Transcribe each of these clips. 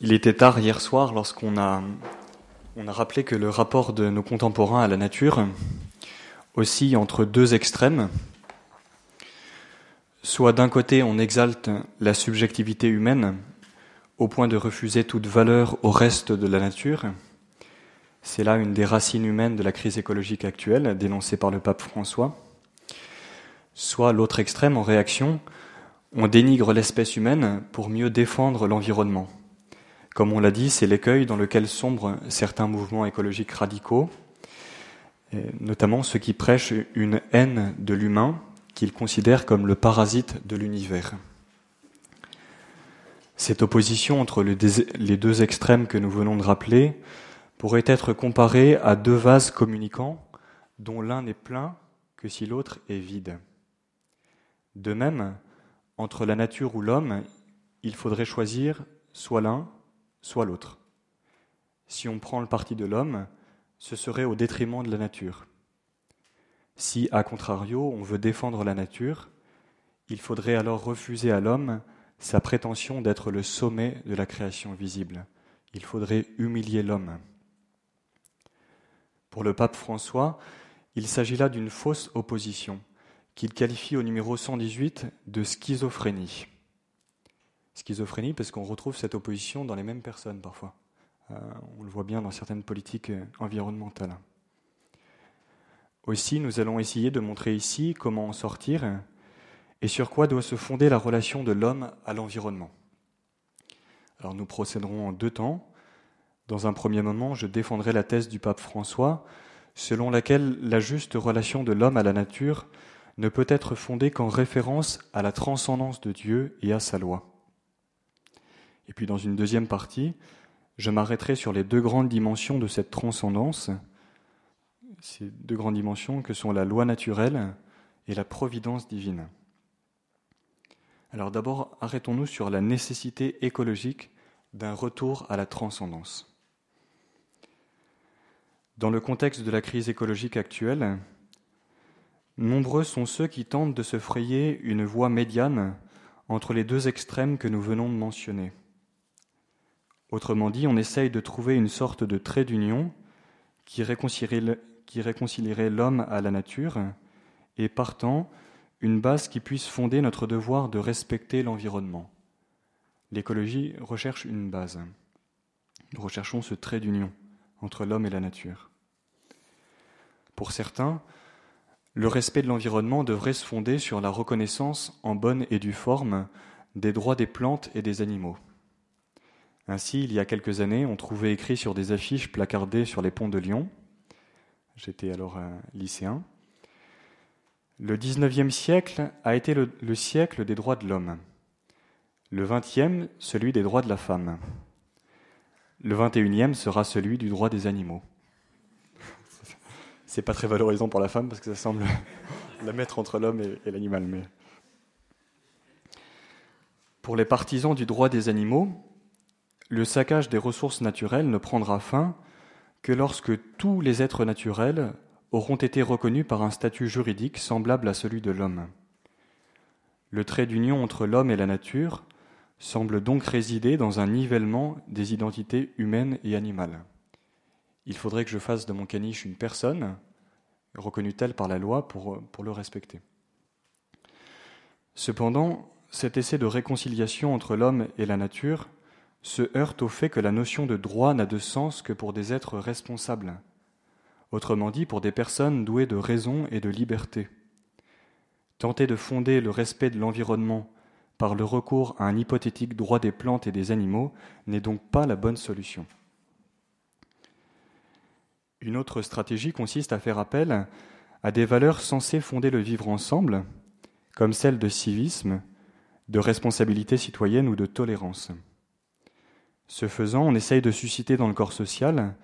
Il était tard hier soir lorsqu'on a, a rappelé que le rapport de nos contemporains à la nature oscille entre deux extrêmes. Soit d'un côté on exalte la subjectivité humaine au point de refuser toute valeur au reste de la nature. C'est là une des racines humaines de la crise écologique actuelle, dénoncée par le pape François. Soit l'autre extrême, en réaction, on dénigre l'espèce humaine pour mieux défendre l'environnement. Comme on l'a dit, c'est l'écueil dans lequel sombrent certains mouvements écologiques radicaux, notamment ceux qui prêchent une haine de l'humain qu'ils considèrent comme le parasite de l'univers. Cette opposition entre les deux extrêmes que nous venons de rappeler pourrait être comparée à deux vases communicants dont l'un n'est plein que si l'autre est vide. De même, entre la nature ou l'homme, il faudrait choisir soit l'un, soit l'autre. Si on prend le parti de l'homme, ce serait au détriment de la nature. Si, à contrario, on veut défendre la nature, il faudrait alors refuser à l'homme sa prétention d'être le sommet de la création visible. Il faudrait humilier l'homme. Pour le pape François, il s'agit là d'une fausse opposition qu'il qualifie au numéro 118 de schizophrénie. Schizophrénie parce qu'on retrouve cette opposition dans les mêmes personnes parfois. Euh, on le voit bien dans certaines politiques euh, environnementales. Aussi, nous allons essayer de montrer ici comment en sortir et sur quoi doit se fonder la relation de l'homme à l'environnement. Alors nous procéderons en deux temps. Dans un premier moment, je défendrai la thèse du pape François, selon laquelle la juste relation de l'homme à la nature ne peut être fondée qu'en référence à la transcendance de Dieu et à sa loi. Et puis dans une deuxième partie, je m'arrêterai sur les deux grandes dimensions de cette transcendance, ces deux grandes dimensions que sont la loi naturelle et la providence divine. Alors d'abord, arrêtons-nous sur la nécessité écologique d'un retour à la transcendance. Dans le contexte de la crise écologique actuelle, nombreux sont ceux qui tentent de se frayer une voie médiane entre les deux extrêmes que nous venons de mentionner. Autrement dit, on essaye de trouver une sorte de trait d'union qui réconcilierait l'homme à la nature et partant une base qui puisse fonder notre devoir de respecter l'environnement. L'écologie recherche une base. Nous recherchons ce trait d'union entre l'homme et la nature. Pour certains, le respect de l'environnement devrait se fonder sur la reconnaissance en bonne et due forme des droits des plantes et des animaux. Ainsi, il y a quelques années, on trouvait écrit sur des affiches placardées sur les ponts de Lyon, j'étais alors un lycéen, le XIXe siècle a été le, le, siècle des droits de l'homme, le XXe celui des droits de la femme, le XXIe sera celui du droit des animaux. C'est pas très valorisant pour la femme parce que ça semble la mettre entre l'homme et, et l'animal. Mais pour les partisans du droit des animaux, le saccage des ressources naturelles ne prendra fin que lorsque tous les êtres naturels auront été reconnus par un statut juridique semblable à celui de l'homme. Le trait d'union entre l'homme et la nature semble donc résider dans un nivellement des identités humaines et animales. Il faudrait que je fasse de mon caniche une personne, reconnue telle par la loi, pour, pour le respecter. Cependant, cet essai de réconciliation entre l'homme et la nature se heurte au fait que la notion de droit n'a de sens que pour des êtres responsables, autrement dit pour des personnes douées de raison et de liberté. Tenter de fonder le respect de l'environnement par le recours à un hypothétique droit des plantes et des animaux n'est donc pas la bonne solution. Une autre stratégie consiste à faire appel à des valeurs censées fonder le vivre ensemble, comme celles de civisme, de responsabilité citoyenne ou de tolérance. Ce faisant, on essaye de susciter dans le corps social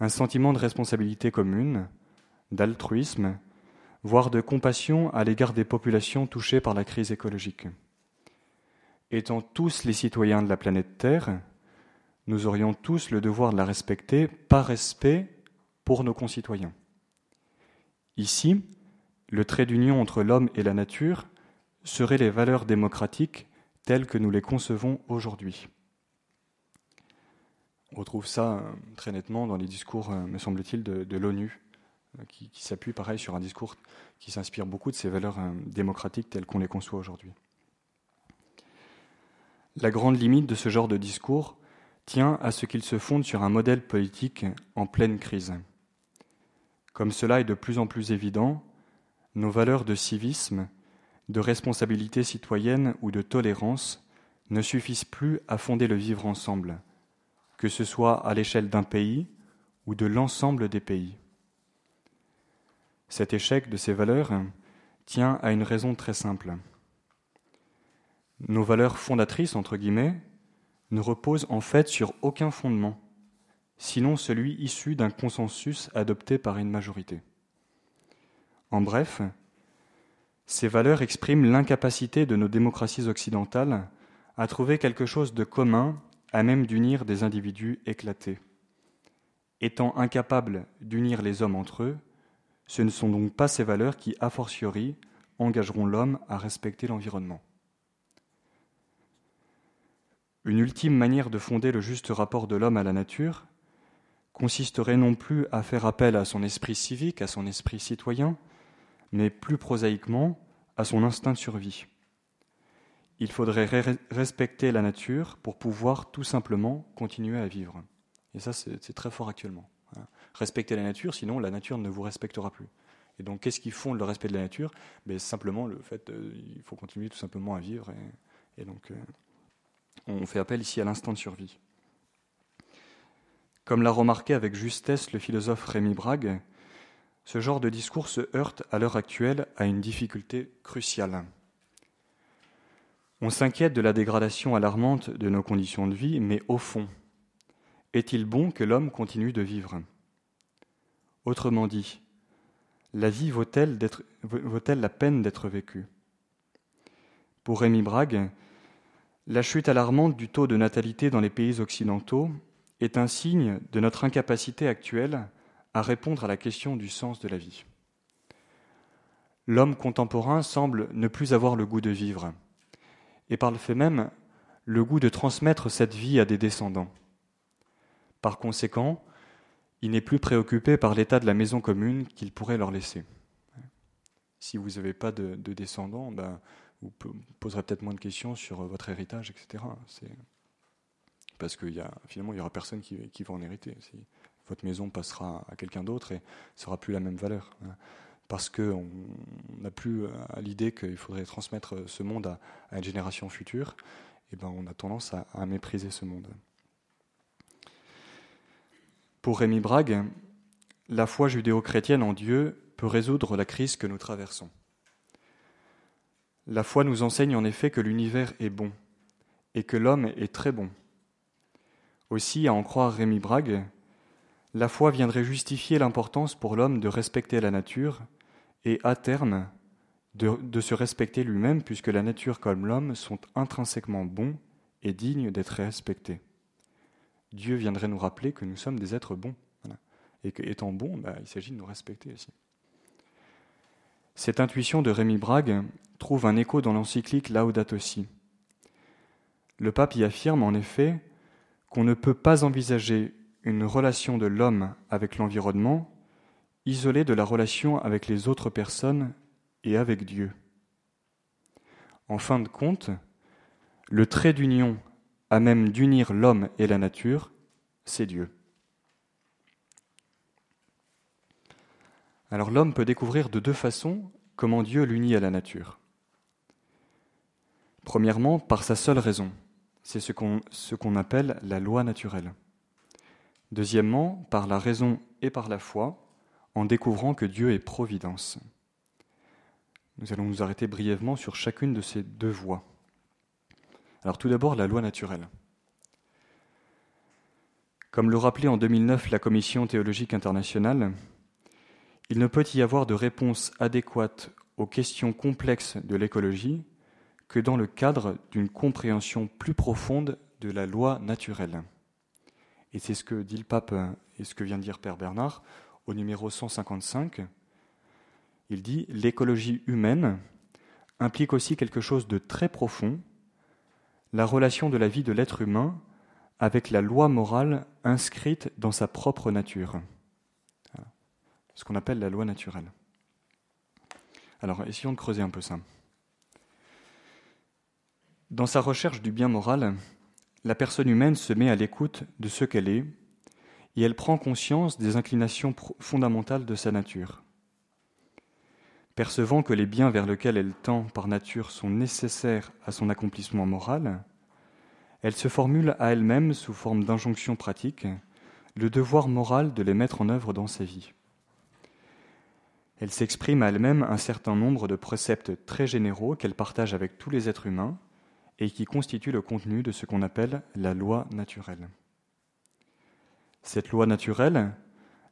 un sentiment de responsabilité commune, d'altruisme, voire de compassion à l'égard des populations touchées par la crise écologique. Étant tous les citoyens de la planète Terre, nous aurions tous le devoir de la respecter par respect pour nos concitoyens. Ici, le trait d'union entre l'homme et la nature serait les valeurs démocratiques telles que nous les concevons aujourd'hui. On retrouve ça très nettement dans les discours, me semble-t-il, de, l'ONU, qui, qui s'appuie pareil sur un discours qui s'inspire beaucoup de ces valeurs démocratiques telles qu'on les conçoit aujourd'hui. La grande limite de ce genre de discours tient à ce qu'il se fonde sur un modèle politique en pleine crise. Comme cela est de plus en plus évident, nos valeurs de civisme, de responsabilité citoyenne ou de tolérance ne suffisent plus à fonder le vivre ensemble, que ce soit à l'échelle d'un pays ou de l'ensemble des pays. Cet échec de ces valeurs tient à une raison très simple. Nos valeurs fondatrices, entre guillemets, ne reposent en fait sur aucun fondement sinon celui issu d'un consensus adopté par une majorité. En bref, ces valeurs expriment l'incapacité de nos démocraties occidentales à trouver quelque chose de commun à même d'unir des individus éclatés. Étant incapables d'unir les hommes entre eux, ce ne sont donc pas ces valeurs qui, a fortiori, engageront l'homme à respecter l'environnement. Une ultime manière de fonder le juste rapport de l'homme à la nature consisterait non plus à faire appel à son esprit civique, à son esprit citoyen, mais plus prosaïquement à son instinct de survie. Il faudrait respecter la nature pour pouvoir tout simplement continuer à vivre. Et ça, c'est très fort actuellement. Hein. Respecter la nature, sinon la nature ne vous respectera plus. Et donc, qu'est-ce qui fonde le respect de la nature? Ben, Simplement le fait qu'il faut continuer tout simplement à vivre. Et, donc, euh, on fait appel ici à l'instinct de survie. Comme l'a remarqué avec justesse le philosophe Rémi Brague, ce genre de discours se heurte à l'heure actuelle à une difficulté cruciale. On s'inquiète de la dégradation alarmante de nos conditions de vie, mais au fond, est-il bon que l'homme continue de vivre? Autrement dit, la vie vaut-elle, la peine d'être vécue? Pour Rémi Brague, la chute alarmante du taux de natalité dans les pays occidentaux est un signe de notre incapacité actuelle à répondre à la question du sens de la vie. L'homme contemporain semble ne plus avoir le goût de vivre, et par le fait même, le goût de transmettre cette vie à des descendants. Par conséquent, il n'est plus préoccupé par l'état de la maison commune qu'il pourrait leur laisser. Si vous n'avez pas de, descendants, ben, vous poserez peut-être moins de questions sur votre héritage, etc parce que y finalement, il n'y aura personne qui, va en hériter. votre maison passera à quelqu'un d'autre et sera plus la même valeur. Parce qu'on n'a plus euh, à l'idée qu'il faudrait transmettre ce monde à, une génération future, et ben on a tendance à, mépriser ce monde. Pour Rémi Brague, la foi judéo-chrétienne en Dieu peut résoudre la crise que nous traversons. La foi nous enseigne en effet que l'univers est bon et que l'homme est très bon aussi, à en croire Rémi Brague, la foi viendrait justifier l'importance pour l'homme de respecter la nature et, à terme, de, se respecter lui-même, puisque la nature comme l'homme sont intrinsèquement bons et dignes d'être respectés. Dieu viendrait nous rappeler que nous sommes des êtres bons, et qu'étant bons, bah, il s'agit de nous respecter aussi. Cette intuition de Rémi Brague trouve un écho dans l'encyclique Laudato Si. Le pape y affirme en effet qu'on ne peut pas envisager une relation de l'homme avec l'environnement isolée de la relation avec les autres personnes et avec Dieu. En fin de compte, le trait d'union à même d'unir l'homme et la nature, c'est Dieu. Alors l'homme peut découvrir de deux façons comment Dieu l'unit à la nature. Premièrement, par sa seule raison, c'est ce qu'on appelle la loi naturelle. Deuxièmement, par la raison et par la foi, en découvrant que Dieu est providence. Nous allons nous arrêter brièvement sur chacune de ces deux voies. Alors tout d'abord, la loi naturelle. Comme le rappelait en 2009 la Commission théologique internationale, il ne peut y avoir de réponse adéquate aux questions complexes de l'écologie que dans le cadre d'une compréhension plus profonde de la loi naturelle. Et c'est ce que dit le pape et ce que vient de dire Père Bernard au numéro 155. Il dit L'écologie humaine implique aussi quelque chose de très profond, la relation de la vie de l'être humain avec la loi morale inscrite dans sa propre nature. Ce qu'on appelle la loi naturelle. Alors, essayons de creuser un peu ça. Dans sa recherche du bien moral, la personne humaine se met à l'écoute de ce qu'elle est et elle prend conscience des inclinations fondamentales de sa nature. Percevant que les biens vers lesquels elle tend par nature sont nécessaires à son accomplissement moral, elle se formule à elle-même, sous forme d'injonction pratique, le devoir moral de les mettre en œuvre dans sa vie. Elle s'exprime à elle-même un certain nombre de préceptes très généraux qu'elle partage avec tous les êtres humains et qui constituent le contenu de ce qu'on appelle la loi naturelle. Cette loi naturelle,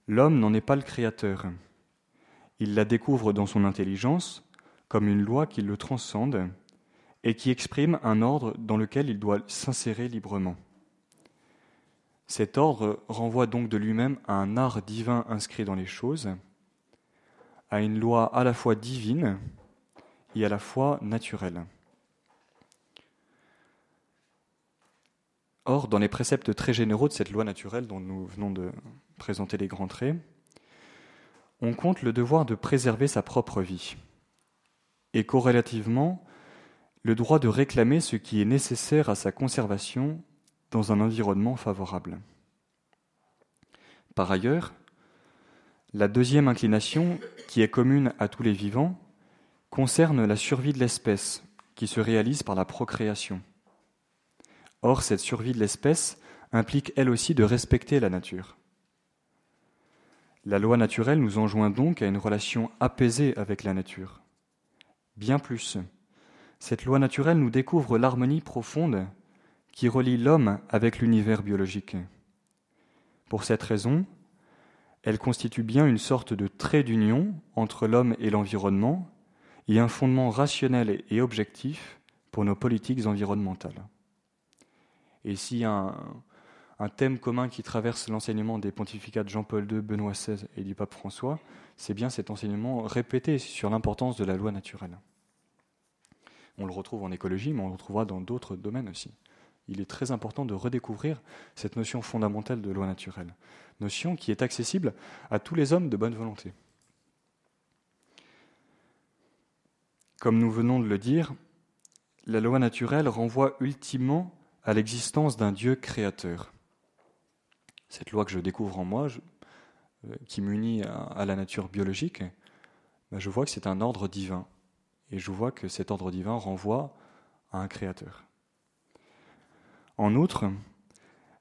l'homme n'en est pas le créateur. Il la découvre dans son intelligence comme une loi qui le transcende et qui exprime un ordre dans lequel il doit s'insérer librement. Cet ordre renvoie donc de lui-même à un art divin inscrit dans les choses, à une loi à la fois divine et à la fois naturelle. Or, dans les préceptes très généraux de cette loi naturelle dont nous venons de présenter les grands traits, on compte le devoir de préserver sa propre vie, et corrélativement le droit de réclamer ce qui est nécessaire à sa conservation dans un environnement favorable. Par ailleurs, la deuxième inclination, qui est commune à tous les vivants, concerne la survie de l'espèce, qui se réalise par la procréation. Or, cette survie de l'espèce implique elle aussi de respecter la nature. La loi naturelle nous enjoint donc à une relation apaisée avec la nature. Bien plus, cette loi naturelle nous découvre l'harmonie profonde qui relie l'homme avec l'univers biologique. Pour cette raison, elle constitue bien une sorte de trait d'union entre l'homme et l'environnement et un fondement rationnel et objectif pour nos politiques environnementales. Et s'il y a un, un, thème commun qui traverse l'enseignement des pontificats de Jean-Paul II, Benoît XVI et du pape François, c'est bien cet enseignement répété sur l'importance de la loi naturelle. On le retrouve en écologie, mais on le retrouvera dans d'autres domaines aussi. Il est très important de redécouvrir cette notion fondamentale de loi naturelle, notion qui est accessible à tous les hommes de bonne volonté. Comme nous venons de le dire, la loi naturelle renvoie ultimement à l'existence d'un Dieu créateur. Cette loi que je découvre en moi, euh, qui m'unit à, la nature biologique, ben, je vois que c'est un ordre divin. Et je vois que cet ordre divin renvoie à un créateur. En outre,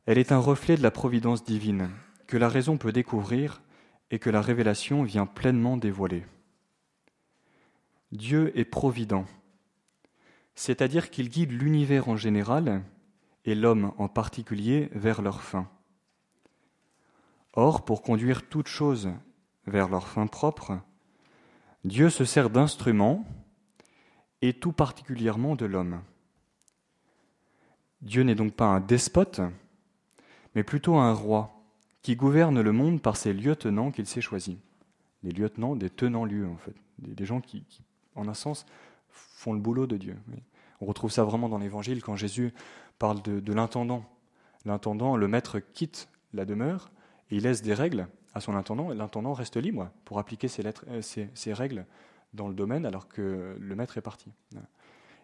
elle est un reflet de la providence divine que la raison peut découvrir et que la révélation vient pleinement dévoiler. Dieu est provident, c'est-à-dire qu'il guide l'univers en général et l'homme en particulier vers leur fin. Or, pour conduire toutes choses vers leur fin propre, Dieu se sert d'instruments, et tout particulièrement de l'homme. Dieu n'est donc pas un despote, mais plutôt un roi qui gouverne le monde par ses lieutenants qu'il s'est choisis. Les lieutenants des tenants-lieux, en fait. Des, gens qui, en un sens, font le boulot de Dieu. On retrouve ça vraiment dans l'Évangile quand Jésus parle de, l'intendant. L'intendant, le maître quitte la demeure et il laisse des règles à son intendant et l'intendant reste libre pour appliquer ses, euh, règles dans le domaine alors que le maître est parti.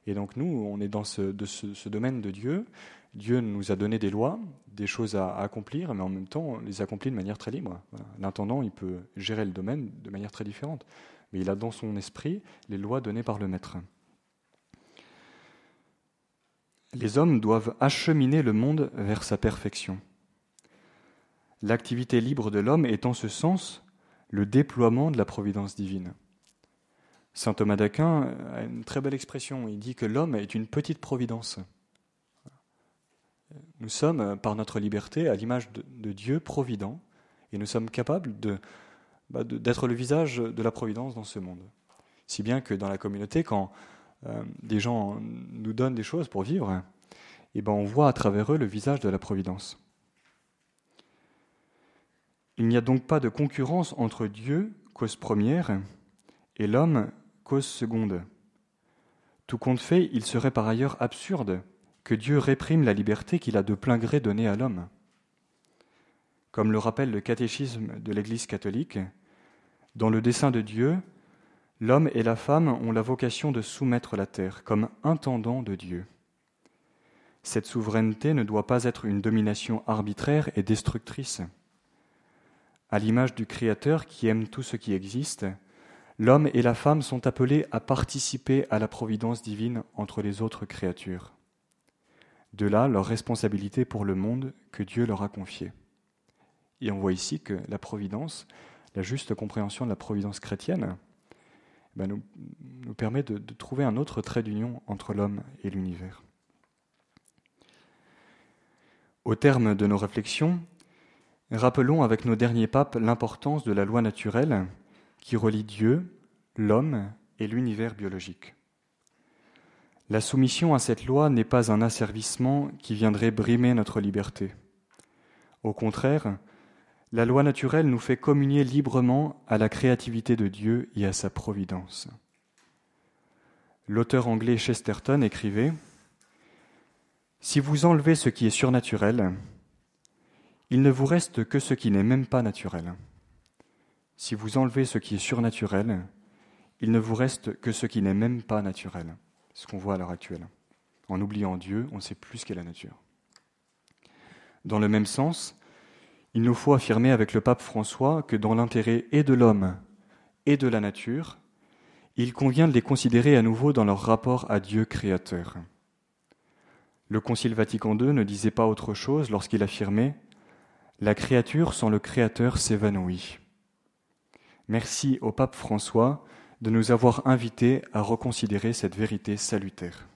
Et donc nous, on est dans ce, domaine de Dieu. Dieu nous a donné des lois, des choses à, accomplir, mais en même temps, on les accomplit de manière très libre. L'intendant, il peut gérer le domaine de manière très différente, mais il a dans son esprit les lois données par le maître. Les hommes doivent acheminer le monde vers sa perfection. L'activité libre de l'homme est en ce sens le déploiement de la providence divine. Saint Thomas d'Aquin a une très belle expression. Il dit que l'homme est une petite providence. Nous sommes, par notre liberté, à l'image de, Dieu provident, et nous sommes capables bah, d'être le visage de la providence dans ce monde. Si bien que dans la communauté, quand des gens nous donnent des choses pour vivre, eh ben on voit à travers eux le visage de la providence. Il n'y a donc pas de concurrence entre Dieu, cause première, et l'homme, cause seconde. Tout compte fait, il serait par ailleurs absurde que Dieu réprime la liberté qu'il a de plein gré donnée à l'homme. Comme le rappelle le catéchisme de l'Église catholique, dans le dessein de Dieu, l'homme et la femme ont la vocation de soumettre la terre comme intendant de Dieu. Cette souveraineté ne doit pas être une domination arbitraire et destructrice. À l'image du Créateur qui aime tout ce qui existe, l'homme et la femme sont appelés à participer à la providence divine entre les autres créatures. De là leur responsabilité pour le monde que Dieu leur a confié. Et on voit ici que la providence, la juste compréhension de la providence chrétienne, nous, nous, permet de, de trouver un autre trait d'union entre l'homme et l'univers. Au terme de nos réflexions, rappelons avec nos derniers papes l'importance de la loi naturelle qui relie Dieu, l'homme et l'univers biologique. La soumission à cette loi n'est pas un asservissement qui viendrait brimer notre liberté. Au contraire, la loi naturelle nous fait communier librement à la créativité de Dieu et à sa providence. L'auteur anglais Chesterton écrivait Si vous enlevez ce qui est surnaturel, il ne vous reste que ce qui n'est même pas naturel. Si vous enlevez ce qui est surnaturel, il ne vous reste que ce qui n'est même pas naturel ce qu'on voit à l'heure actuelle. En oubliant Dieu, on ne sait plus ce qu'est la nature. Dans le même sens, il nous faut affirmer avec le pape François que dans l'intérêt et de l'homme et de la nature, il convient de les considérer à nouveau dans leur rapport à Dieu créateur. Le Concile Vatican II ne disait pas autre chose lorsqu'il affirmait La créature sans le Créateur s'évanouit. Merci au pape François de nous avoir invités à reconsidérer cette vérité salutaire.